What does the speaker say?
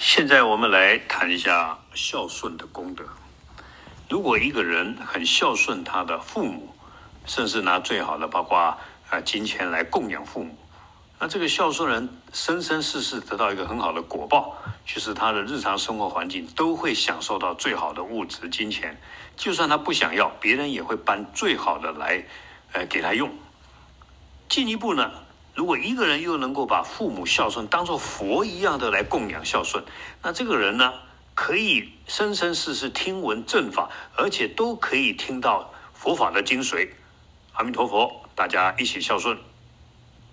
现在我们来谈一下孝顺的功德。如果一个人很孝顺他的父母，甚至拿最好的，包括啊金钱来供养父母，那这个孝顺人生生世世得到一个很好的果报，就是他的日常生活环境都会享受到最好的物质金钱，就算他不想要，别人也会搬最好的来，呃给他用。进一步呢，如果一个人又能够把父母孝顺当做佛一样的来供养孝顺，那这个人呢，可以生生世世听闻正法，而且都可以听到佛法的精髓。阿弥陀佛，大家一起孝顺。